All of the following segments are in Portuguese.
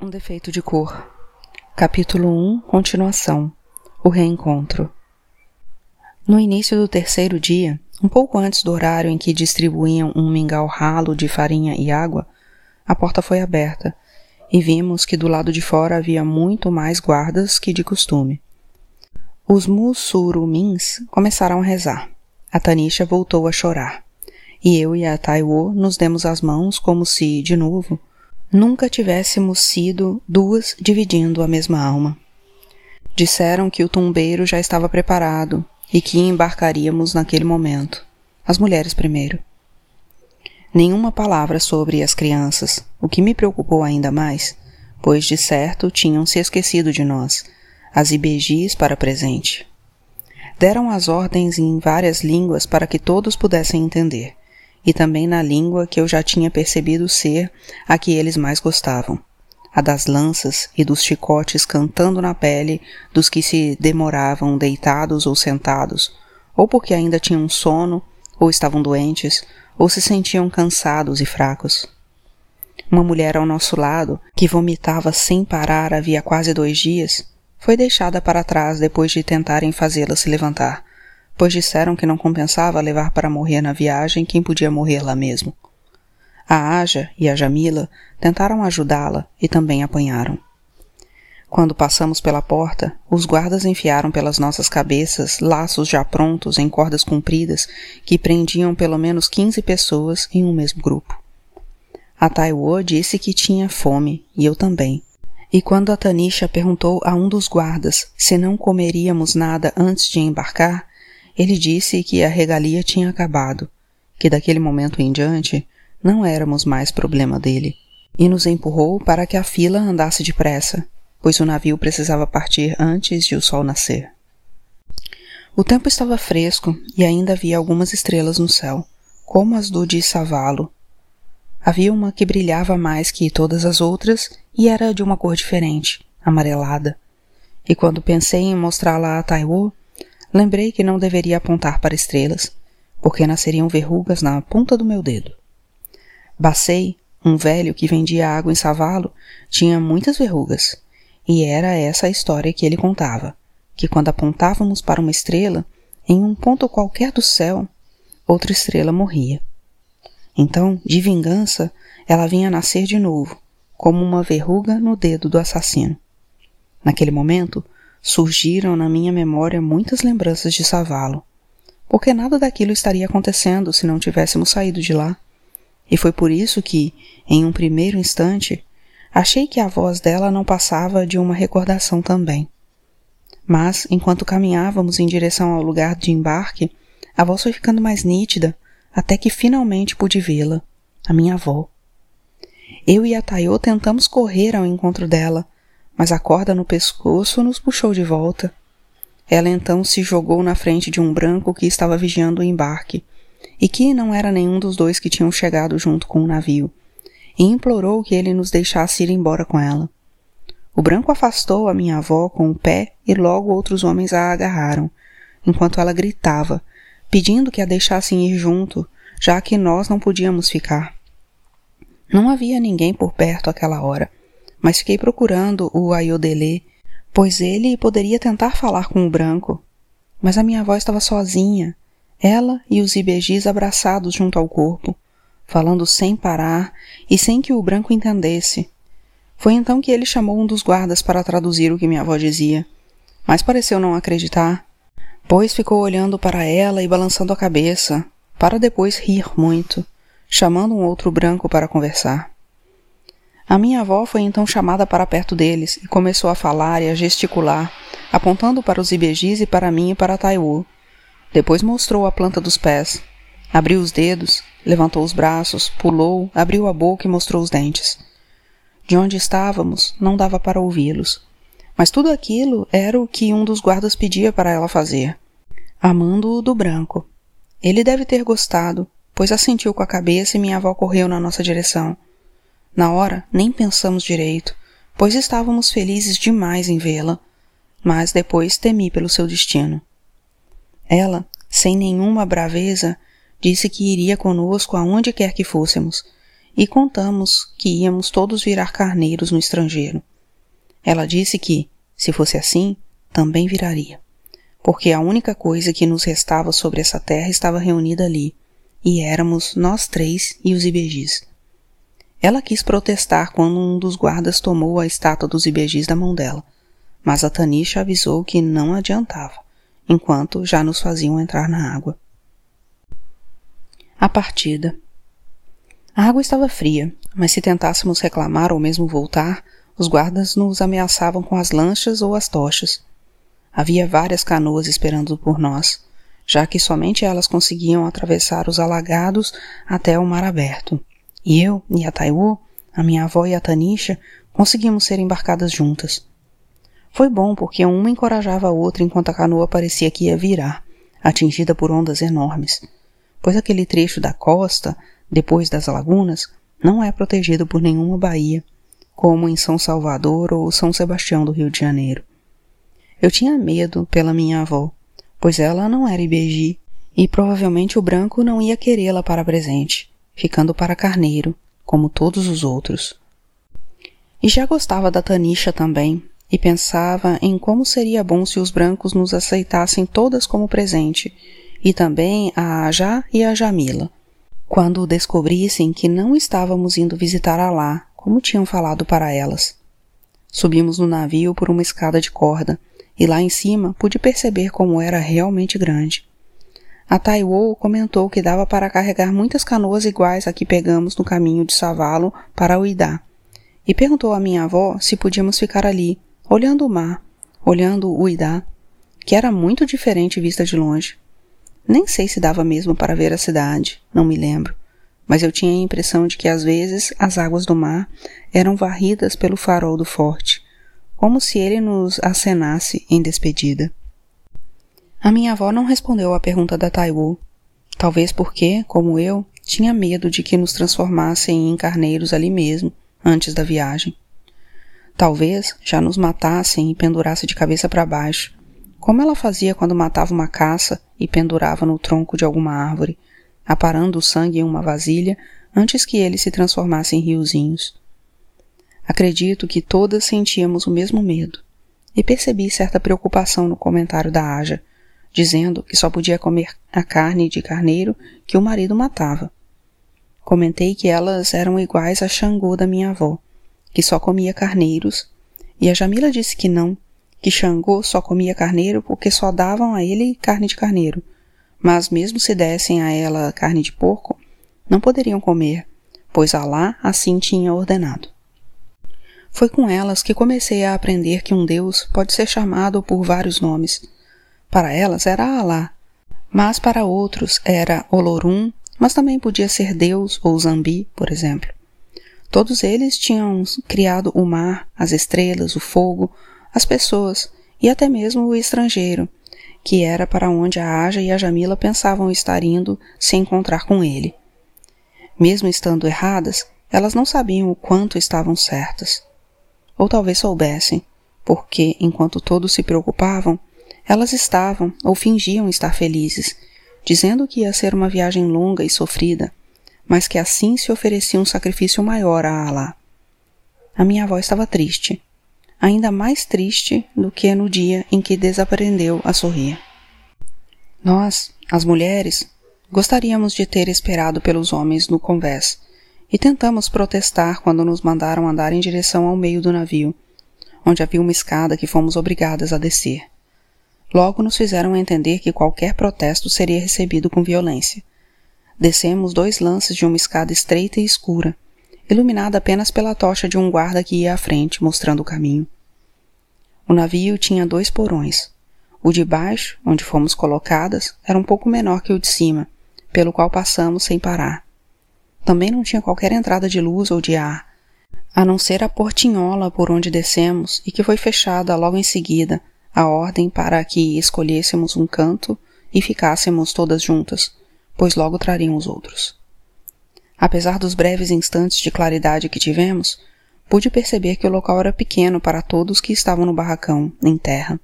Um defeito de cor. Capítulo 1 Continuação O reencontro. No início do terceiro dia, um pouco antes do horário em que distribuíam um mingau ralo de farinha e água, a porta foi aberta e vimos que do lado de fora havia muito mais guardas que de costume. Os mussurumins começaram a rezar. A Tanisha voltou a chorar. E eu e a Taiwo nos demos as mãos como se, de novo, nunca tivéssemos sido duas dividindo a mesma alma. Disseram que o tumbeiro já estava preparado e que embarcaríamos naquele momento. As mulheres primeiro. Nenhuma palavra sobre as crianças, o que me preocupou ainda mais, pois de certo tinham se esquecido de nós, as ibejis para presente. Deram as ordens em várias línguas para que todos pudessem entender e também na língua que eu já tinha percebido ser a que eles mais gostavam, a das lanças e dos chicotes cantando na pele dos que se demoravam deitados ou sentados, ou porque ainda tinham sono, ou estavam doentes, ou se sentiam cansados e fracos. Uma mulher ao nosso lado, que vomitava sem parar havia quase dois dias, foi deixada para trás depois de tentarem fazê-la se levantar pois disseram que não compensava levar para morrer na viagem quem podia morrer lá mesmo. A Aja e a Jamila tentaram ajudá-la e também apanharam. Quando passamos pela porta, os guardas enfiaram pelas nossas cabeças laços já prontos em cordas compridas que prendiam pelo menos quinze pessoas em um mesmo grupo. A Taiwo disse que tinha fome, e eu também. E quando a Tanisha perguntou a um dos guardas se não comeríamos nada antes de embarcar, ele disse que a regalia tinha acabado, que daquele momento em diante não éramos mais problema dele, e nos empurrou para que a fila andasse depressa, pois o navio precisava partir antes de o sol nascer. O tempo estava fresco e ainda havia algumas estrelas no céu, como as do de Savalo. Havia uma que brilhava mais que todas as outras e era de uma cor diferente, amarelada. E quando pensei em mostrá-la a Taiwo, lembrei que não deveria apontar para estrelas, porque nasceriam verrugas na ponta do meu dedo. Bacei, um velho que vendia água em Savalo, tinha muitas verrugas, e era essa a história que ele contava, que quando apontávamos para uma estrela, em um ponto qualquer do céu, outra estrela morria. Então, de vingança, ela vinha nascer de novo, como uma verruga no dedo do assassino. Naquele momento, surgiram na minha memória muitas lembranças de Savalo, porque nada daquilo estaria acontecendo se não tivéssemos saído de lá. E foi por isso que, em um primeiro instante, achei que a voz dela não passava de uma recordação também. Mas, enquanto caminhávamos em direção ao lugar de embarque, a voz foi ficando mais nítida, até que finalmente pude vê-la, a minha avó. Eu e a Taiô tentamos correr ao encontro dela, mas a corda no pescoço nos puxou de volta. Ela então se jogou na frente de um branco que estava vigiando o embarque, e que não era nenhum dos dois que tinham chegado junto com o navio, e implorou que ele nos deixasse ir embora com ela. O branco afastou a minha avó com o pé e logo outros homens a agarraram, enquanto ela gritava, pedindo que a deixassem ir junto, já que nós não podíamos ficar. Não havia ninguém por perto àquela hora, mas fiquei procurando o Ayodele, pois ele poderia tentar falar com o branco. Mas a minha avó estava sozinha, ela e os ibejis abraçados junto ao corpo, falando sem parar e sem que o branco entendesse. Foi então que ele chamou um dos guardas para traduzir o que minha avó dizia, mas pareceu não acreditar, pois ficou olhando para ela e balançando a cabeça, para depois rir muito, chamando um outro branco para conversar. A minha avó foi então chamada para perto deles e começou a falar e a gesticular, apontando para os ibejis e para mim e para Taiwu. Depois mostrou a planta dos pés. Abriu os dedos, levantou os braços, pulou, abriu a boca e mostrou os dentes. De onde estávamos, não dava para ouvi-los. Mas tudo aquilo era o que um dos guardas pedia para ela fazer. Amando-o do branco. Ele deve ter gostado, pois assentiu com a cabeça e minha avó correu na nossa direção. Na hora, nem pensamos direito, pois estávamos felizes demais em vê-la, mas depois temi pelo seu destino. Ela, sem nenhuma braveza, disse que iria conosco aonde quer que fôssemos, e contamos que íamos todos virar carneiros no estrangeiro. Ela disse que, se fosse assim, também viraria, porque a única coisa que nos restava sobre essa terra estava reunida ali, e éramos nós três e os ibejis. Ela quis protestar quando um dos guardas tomou a estátua dos ibejis da mão dela, mas a Tanisha avisou que não adiantava, enquanto já nos faziam entrar na água. A partida. A água estava fria, mas se tentássemos reclamar ou mesmo voltar, os guardas nos ameaçavam com as lanchas ou as tochas. Havia várias canoas esperando por nós, já que somente elas conseguiam atravessar os alagados até o mar aberto. E eu e a Taiwo, a minha avó e a Tanisha, conseguimos ser embarcadas juntas. Foi bom porque uma encorajava a outra enquanto a canoa parecia que ia virar, atingida por ondas enormes, pois aquele trecho da costa depois das lagunas, não é protegido por nenhuma baía, como em São Salvador ou São Sebastião do Rio de Janeiro. Eu tinha medo pela minha avó, pois ela não era ibeji e provavelmente o branco não ia querê-la para presente, ficando para carneiro, como todos os outros. E já gostava da Tanisha também, e pensava em como seria bom se os brancos nos aceitassem todas como presente, e também a Ajá e a Jamila, quando descobrissem que não estávamos indo visitar Alá, como tinham falado para elas. Subimos no navio por uma escada de corda, e lá em cima pude perceber como era realmente grande. A Taiwo comentou que dava para carregar muitas canoas iguais a que pegamos no caminho de Savalo para Uidá, e perguntou à minha avó se podíamos ficar ali, olhando o mar, olhando Uidá, que era muito diferente vista de longe. Nem sei se dava mesmo para ver a cidade, não me lembro, mas eu tinha a impressão de que às vezes as águas do mar eram varridas pelo farol do forte, como se ele nos acenasse em despedida. A minha avó não respondeu à pergunta da Taiwo, talvez porque, como eu, tinha medo de que nos transformassem em carneiros ali mesmo, antes da viagem. Talvez já nos matassem e pendurasse de cabeça para baixo, como ela fazia quando matava uma caça e pendurava no tronco de alguma árvore, aparando o sangue em uma vasilha antes que ele se transformasse em riozinhos. Acredito que todas sentíamos o mesmo medo, e percebi certa preocupação no comentário da Aja, dizendo que só podia comer a carne de carneiro que o marido matava. Comentei que elas eram iguais a Xangô da minha avó, que só comia carneiros, e a Jamila disse que não, que Xangô só comia carneiro porque só davam a ele carne de carneiro, mas mesmo se dessem a ela carne de porco, não poderiam comer, pois Alá assim tinha ordenado. Foi com elas que comecei a aprender que um Deus pode ser chamado por vários nomes. Para elas era Alá, mas para outros era Olorum, mas também podia ser Deus ou Zambi, por exemplo. Todos eles tinham criado o mar, as estrelas, o fogo, as pessoas e até mesmo o estrangeiro, que era para onde a Aja e a Jamila pensavam estar indo se encontrar com ele. Mesmo estando erradas, elas não sabiam o quanto estavam certas. Ou talvez soubessem, porque, enquanto todos se preocupavam, elas estavam ou fingiam estar felizes, dizendo que ia ser uma viagem longa e sofrida, mas que assim se oferecia um sacrifício maior a Alá. A minha avó estava triste, ainda mais triste do que no dia em que desaprendeu a sorrir. Nós, as mulheres, gostaríamos de ter esperado pelos homens no convés e tentamos protestar quando nos mandaram andar em direção ao meio do navio, onde havia uma escada que fomos obrigadas a descer. Logo nos fizeram entender que qualquer protesto seria recebido com violência. Descemos dois lances de uma escada estreita e escura, iluminada apenas pela tocha de um guarda que ia à frente, mostrando o caminho. O navio tinha dois porões. O de baixo, onde fomos colocadas, era um pouco menor que o de cima, pelo qual passamos sem parar. Também não tinha qualquer entrada de luz ou de ar, a não ser a portinhola por onde descemos e que foi fechada logo em seguida, a ordem para que escolhêssemos um canto e ficássemos todas juntas, pois logo trariam os outros. Apesar dos breves instantes de claridade que tivemos, pude perceber que o local era pequeno para todos que estavam no barracão, em terra.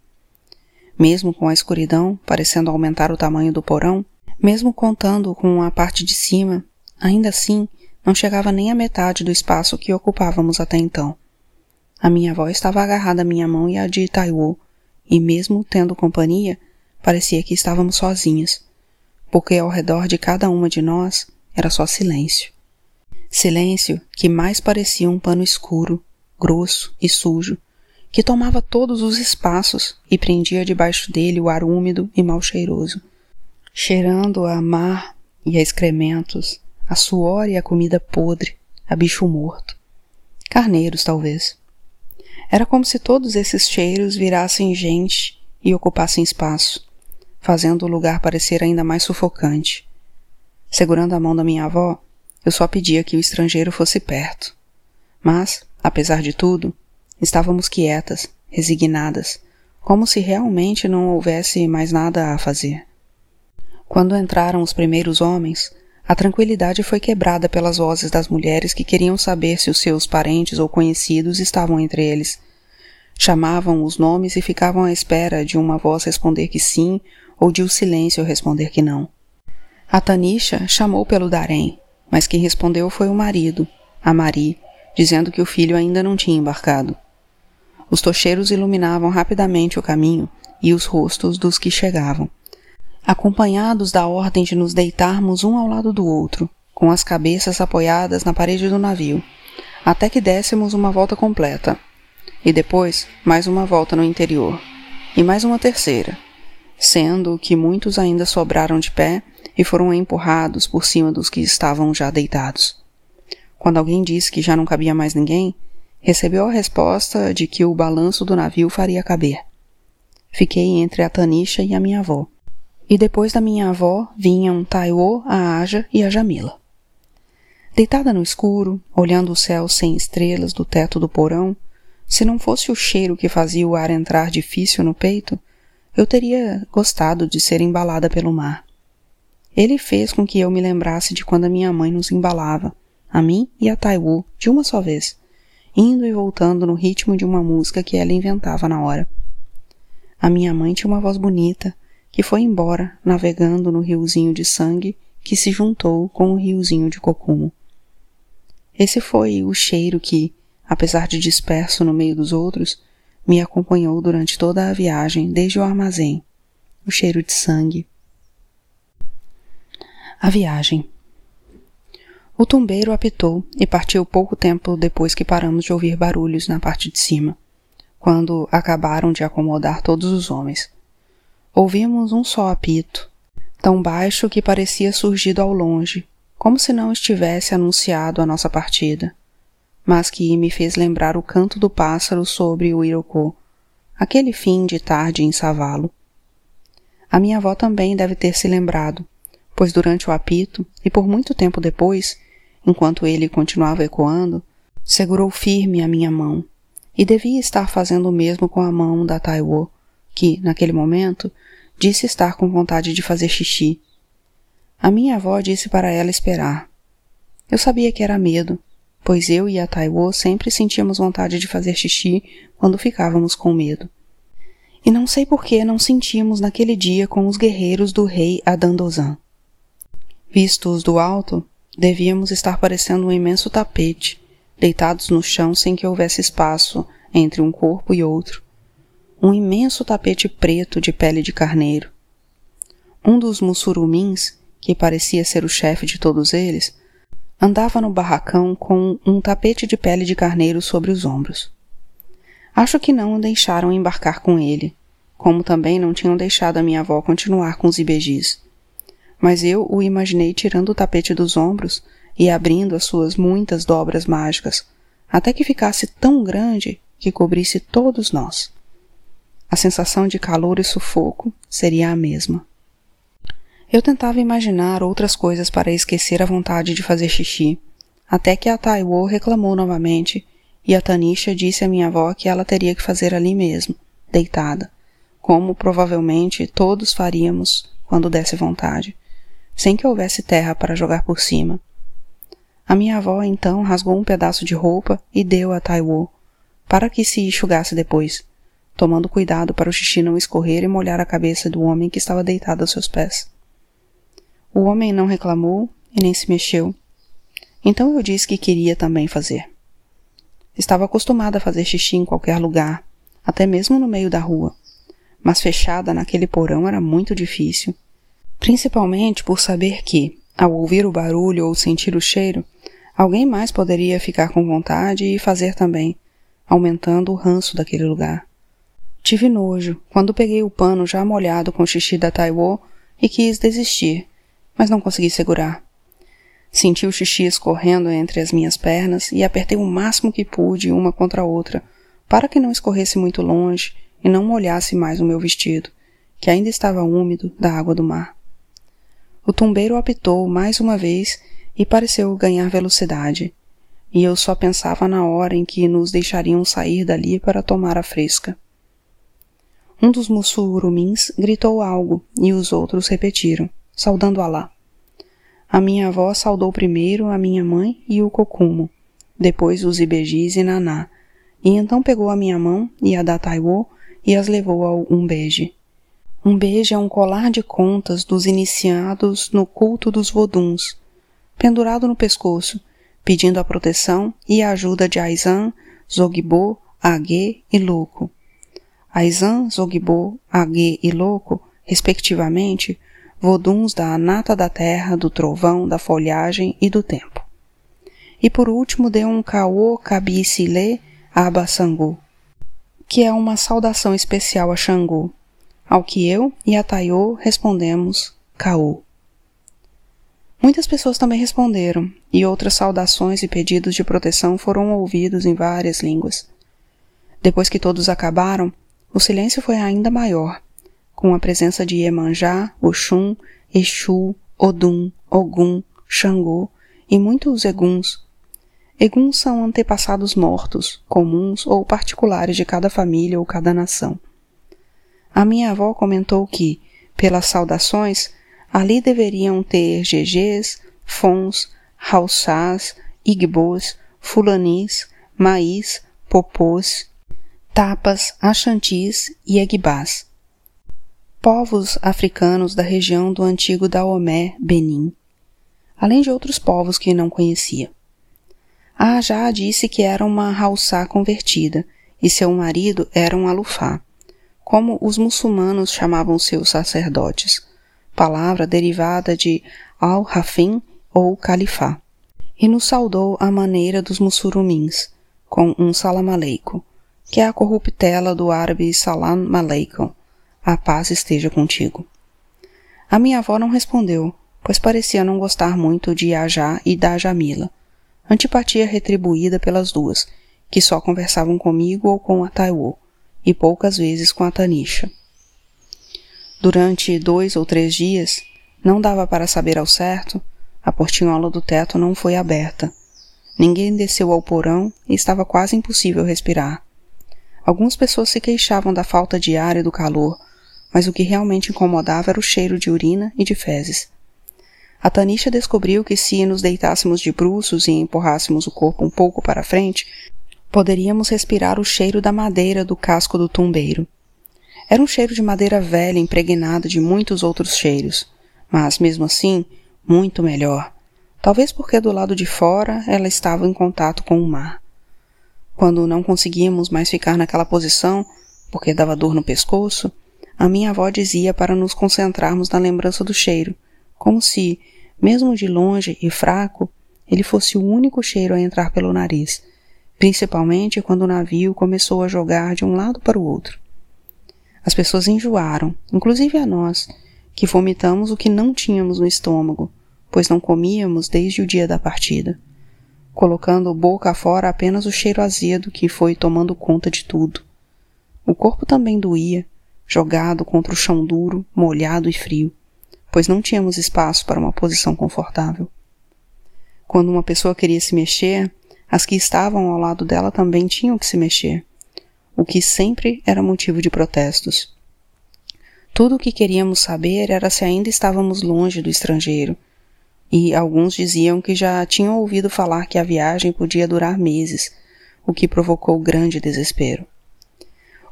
Mesmo com a escuridão parecendo aumentar o tamanho do porão, mesmo contando com a parte de cima, ainda assim não chegava nem à metade do espaço que ocupávamos até então. A minha avó estava agarrada à minha mão e à de Taiwo, e mesmo tendo companhia, parecia que estávamos sozinhas, porque ao redor de cada uma de nós era só silêncio. Silêncio que mais parecia um pano escuro, grosso e sujo, que tomava todos os espaços e prendia debaixo dele o ar úmido e mal cheiroso, cheirando a mar e a excrementos, a suor e a comida podre, a bicho morto. Carneiros, talvez. Era como se todos esses cheiros virassem gente e ocupassem espaço, fazendo o lugar parecer ainda mais sufocante. Segurando a mão da minha avó, eu só pedia que o estrangeiro fosse perto. Mas, apesar de tudo, estávamos quietas, resignadas, como se realmente não houvesse mais nada a fazer. Quando entraram os primeiros homens, a tranquilidade foi quebrada pelas vozes das mulheres que queriam saber se os seus parentes ou conhecidos estavam entre eles. Chamavam os nomes e ficavam à espera de uma voz responder que sim ou de o um silêncio responder que não. A Tanisha chamou pelo Darém, mas quem respondeu foi o marido, a Mari, dizendo que o filho ainda não tinha embarcado. Os tocheiros iluminavam rapidamente o caminho e os rostos dos que chegavam acompanhados da ordem de nos deitarmos um ao lado do outro, com as cabeças apoiadas na parede do navio, até que dessemos uma volta completa, e depois mais uma volta no interior, e mais uma terceira, sendo que muitos ainda sobraram de pé e foram empurrados por cima dos que estavam já deitados. Quando alguém disse que já não cabia mais ninguém, recebeu a resposta de que o balanço do navio faria caber. Fiquei entre a Tanisha e a minha avó e depois da minha avó vinham Taiwo, a Aja e a Jamila. Deitada no escuro, olhando o céu sem estrelas do teto do porão, se não fosse o cheiro que fazia o ar entrar difícil no peito, eu teria gostado de ser embalada pelo mar. Ele fez com que eu me lembrasse de quando a minha mãe nos embalava, a mim e a Taiwo, de uma só vez, indo e voltando no ritmo de uma música que ela inventava na hora. A minha mãe tinha uma voz bonita, que foi embora navegando no riozinho de sangue que se juntou com o riozinho de cocumo. Esse foi o cheiro que, apesar de disperso no meio dos outros, me acompanhou durante toda a viagem desde o armazém. O cheiro de sangue. A viagem. O tumbeiro apitou e partiu pouco tempo depois que paramos de ouvir barulhos na parte de cima, quando acabaram de acomodar todos os homens. Ouvimos um só apito, tão baixo que parecia surgido ao longe, como se não estivesse anunciado a nossa partida, mas que me fez lembrar o canto do pássaro sobre o Irocô, aquele fim de tarde em Savalo. A minha avó também deve ter se lembrado, pois durante o apito, e por muito tempo depois, enquanto ele continuava ecoando, segurou firme a minha mão, e devia estar fazendo o mesmo com a mão da Taiwo, que, naquele momento, disse estar com vontade de fazer xixi. A minha avó disse para ela esperar. Eu sabia que era medo, pois eu e a Taiwo sempre sentíamos vontade de fazer xixi quando ficávamos com medo. E não sei por que não sentimos naquele dia com os guerreiros do rei Adandozan. Vistos do alto, devíamos estar parecendo um imenso tapete, deitados no chão sem que houvesse espaço entre um corpo e outro, um imenso tapete preto de pele de carneiro. Um dos mussurumins, que parecia ser o chefe de todos eles, andava no barracão com um tapete de pele de carneiro sobre os ombros. Acho que não o deixaram embarcar com ele, como também não tinham deixado a minha avó continuar com os ibejis. Mas eu o imaginei tirando o tapete dos ombros e abrindo as suas muitas dobras mágicas, até que ficasse tão grande que cobrisse todos nós a sensação de calor e sufoco seria a mesma. Eu tentava imaginar outras coisas para esquecer a vontade de fazer xixi, até que a Taiwo reclamou novamente e a Tanisha disse à minha avó que ela teria que fazer ali mesmo, deitada, como provavelmente todos faríamos quando desse vontade, sem que houvesse terra para jogar por cima. A minha avó então rasgou um pedaço de roupa e deu a Taiwo, para que se enxugasse depois tomando cuidado para o xixi não escorrer e molhar a cabeça do homem que estava deitado aos seus pés. O homem não reclamou e nem se mexeu. Então eu disse que queria também fazer. Estava acostumada a fazer xixi em qualquer lugar, até mesmo no meio da rua. Mas fechada naquele porão era muito difícil. Principalmente por saber que, ao ouvir o barulho ou sentir o cheiro, alguém mais poderia ficar com vontade e fazer também, aumentando o ranço daquele lugar. Tive nojo quando peguei o pano já molhado com o xixi da Taiwo e quis desistir, mas não consegui segurar. Senti o xixi escorrendo entre as minhas pernas e apertei o máximo que pude uma contra a outra, para que não escorresse muito longe e não molhasse mais o meu vestido, que ainda estava úmido da água do mar. O tumbeiro apitou mais uma vez e pareceu ganhar velocidade, e eu só pensava na hora em que nos deixariam sair dali para tomar a fresca. Um dos mussurumins gritou algo e os outros repetiram, saudando Alá. A minha avó saudou primeiro a minha mãe e o cocumo, depois os ibejis e Naná, e então pegou a minha mão e a da Taiwo e as levou ao umbeje. Umbeje é um colar de contas dos iniciados no culto dos voduns, pendurado no pescoço, pedindo a proteção e a ajuda de Aizan, Zogbo, Agê e Louco. Aizan, Zogbo, Agê e Louco, respectivamente, voduns da nata da terra, do trovão, da folhagem e do tempo. E por último deu um caô cabicilê aba Sangu, que é uma saudação especial a Xangô, ao que eu e a Taiô respondemos caô. Muitas pessoas também responderam, e outras saudações e pedidos de proteção foram ouvidos em várias línguas. Depois que todos acabaram, o silêncio foi ainda maior, com a presença de Iemanjá, Oxum, Exu, Odum, Ogum, Xangô e muitos eguns. Eguns são antepassados mortos, comuns ou particulares de cada família ou cada nação. A minha avó comentou que, pelas saudações, ali deveriam ter GGs, Fons, Haussás, Igbos, Fulanis, Maís, Popôs, Tapas, Achantis e Egbás povos africanos da região do antigo Daomé, Benin, além de outros povos que não conhecia. A já disse que era uma Haussá convertida e seu marido era um alufá, como os muçulmanos chamavam seus sacerdotes, palavra derivada de al-Rafim ou Califá, e nos saudou à maneira dos mussurumins, com um salam que é a corruptela do árabe salam aleikum, a paz esteja contigo. A minha avó não respondeu, pois parecia não gostar muito de Ajá e da Jamila. Antipatia retribuída pelas duas, que só conversavam comigo ou com a Taiwo, e poucas vezes com a Tanisha. Durante dois ou três dias, não dava para saber ao certo, a portinhola do teto não foi aberta. Ninguém desceu ao porão e estava quase impossível respirar. Algumas pessoas se queixavam da falta de ar e do calor, mas o que realmente incomodava era o cheiro de urina e de fezes. A Tanisha descobriu que se nos deitássemos de bruços e empurrássemos o corpo um pouco para frente, poderíamos respirar o cheiro da madeira do casco do tumbeiro. Era um cheiro de madeira velha impregnada de muitos outros cheiros, mas mesmo assim, muito melhor. Talvez porque do lado de fora ela estava em contato com o mar. Quando não conseguíamos mais ficar naquela posição, porque dava dor no pescoço, a minha avó dizia para nos concentrarmos na lembrança do cheiro, como se, mesmo de longe e fraco, ele fosse o único cheiro a entrar pelo nariz, principalmente quando o navio começou a jogar de um lado para o outro. As pessoas enjoaram, inclusive a nós, que vomitamos o que não tínhamos no estômago, pois não comíamos desde o dia da partida, colocando boca afora apenas o cheiro azedo que foi tomando conta de tudo. O corpo também doía, jogado contra o chão duro, molhado e frio, pois não tínhamos espaço para uma posição confortável. Quando uma pessoa queria se mexer, as que estavam ao lado dela também tinham que se mexer, o que sempre era motivo de protestos. Tudo o que queríamos saber era se ainda estávamos longe do estrangeiro, e alguns diziam que já tinham ouvido falar que a viagem podia durar meses, o que provocou grande desespero.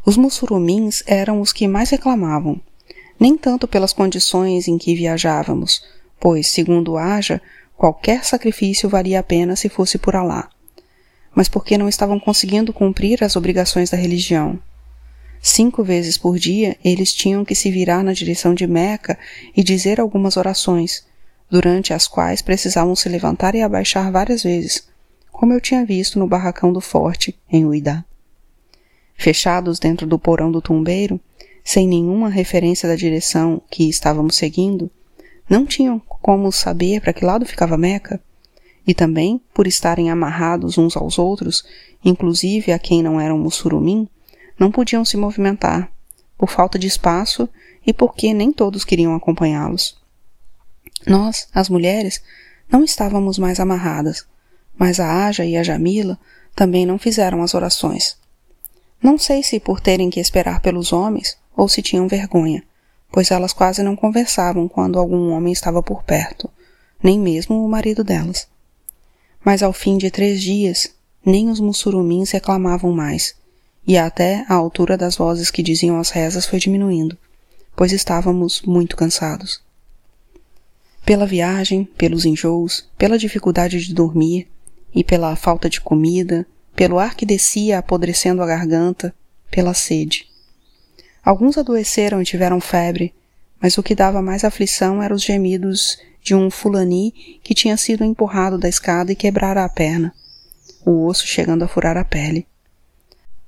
Os mussurumins eram os que mais reclamavam, nem tanto pelas condições em que viajávamos, pois, segundo Aja, qualquer sacrifício valia a pena se fosse por Alá, mas porque não estavam conseguindo cumprir as obrigações da religião. Cinco vezes por dia eles tinham que se virar na direção de Meca e dizer algumas orações, durante as quais precisavam se levantar e abaixar várias vezes, como eu tinha visto no barracão do forte, em Uidá. Fechados dentro do porão do tumbeiro, sem nenhuma referência da direção que estávamos seguindo, não tinham como saber para que lado ficava Meca, e também, por estarem amarrados uns aos outros, inclusive a quem não era um mussurumim, não podiam se movimentar, por falta de espaço e porque nem todos queriam acompanhá-los. Nós, as mulheres, não estávamos mais amarradas, mas a Aja e a Jamila também não fizeram as orações. Não sei se por terem que esperar pelos homens ou se tinham vergonha, pois elas quase não conversavam quando algum homem estava por perto, nem mesmo o marido delas. Mas ao fim de três dias, nem os mussurumins reclamavam mais, e até a altura das vozes que diziam as rezas foi diminuindo, pois estávamos muito cansados. Pela viagem, pelos enjoos, pela dificuldade de dormir e pela falta de comida, pelo ar que descia apodrecendo a garganta, pela sede. Alguns adoeceram e tiveram febre, mas o que dava mais aflição eram os gemidos de um fulani que tinha sido empurrado da escada e quebrara a perna, o osso chegando a furar a pele.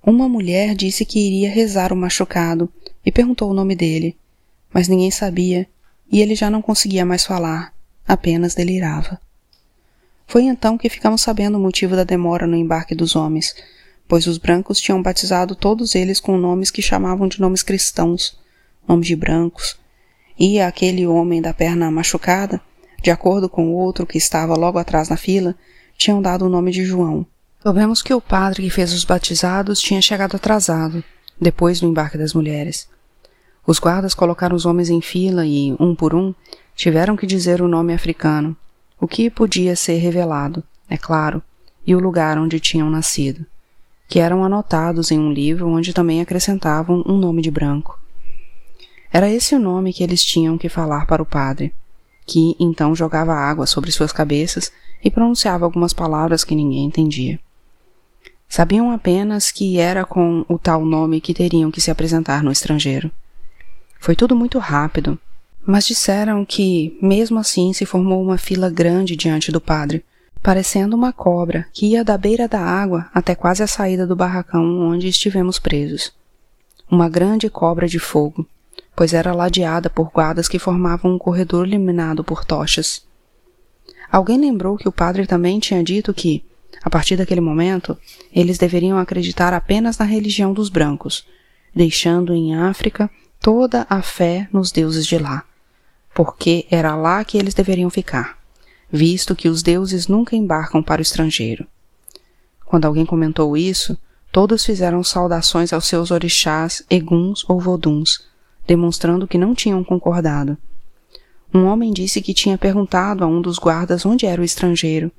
Uma mulher disse que iria rezar o machucado e perguntou o nome dele, mas ninguém sabia e ele já não conseguia mais falar, apenas delirava. Foi então que ficamos sabendo o motivo da demora no embarque dos homens, pois os brancos tinham batizado todos eles com nomes que chamavam de nomes cristãos, nomes de brancos, e aquele homem da perna machucada, de acordo com o outro que estava logo atrás na fila, tinham dado o nome de João. Soubemos que o padre que fez os batizados tinha chegado atrasado, depois do embarque das mulheres. Os guardas colocaram os homens em fila e, um por um, tiveram que dizer o nome africano, o que podia ser revelado, é claro, e o lugar onde tinham nascido, que eram anotados em um livro onde também acrescentavam um nome de branco. Era esse o nome que eles tinham que falar para o padre, que então jogava água sobre suas cabeças e pronunciava algumas palavras que ninguém entendia. Sabiam apenas que era com o tal nome que teriam que se apresentar no estrangeiro. Foi tudo muito rápido, mas disseram que, mesmo assim, se formou uma fila grande diante do padre, parecendo uma cobra que ia da beira da água até quase a saída do barracão onde estivemos presos. Uma grande cobra de fogo, pois era ladeada por guardas que formavam um corredor iluminado por tochas. Alguém lembrou que o padre também tinha dito que, a partir daquele momento, eles deveriam acreditar apenas na religião dos brancos, deixando em África toda a fé nos deuses de lá, porque era lá que eles deveriam ficar, visto que os deuses nunca embarcam para o estrangeiro. Quando alguém comentou isso, todos fizeram saudações aos seus orixás, eguns ou voduns, demonstrando que não tinham concordado. Um homem disse que tinha perguntado a um dos guardas onde era o estrangeiro,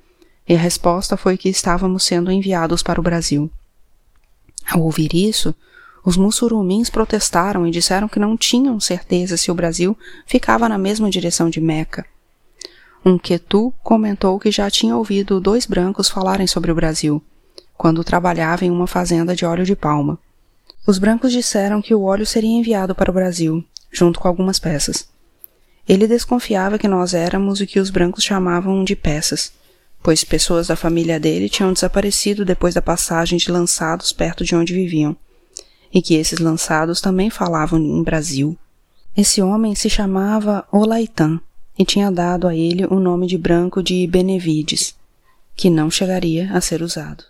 e a resposta foi que estávamos sendo enviados para o Brasil. Ao ouvir isso, os mussurumins protestaram e disseram que não tinham certeza se o Brasil ficava na mesma direção de Meca. Um Quetu comentou que já tinha ouvido dois brancos falarem sobre o Brasil, quando trabalhava em uma fazenda de óleo de palma. Os brancos disseram que o óleo seria enviado para o Brasil, junto com algumas peças. Ele desconfiava que nós éramos o que os brancos chamavam de peças, pois pessoas da família dele tinham desaparecido depois da passagem de lançados perto de onde viviam e que esses lançados também falavam em Brasil. Esse homem se chamava Olaitan e tinha dado a ele o nome de branco de Benevides, que não chegaria a ser usado.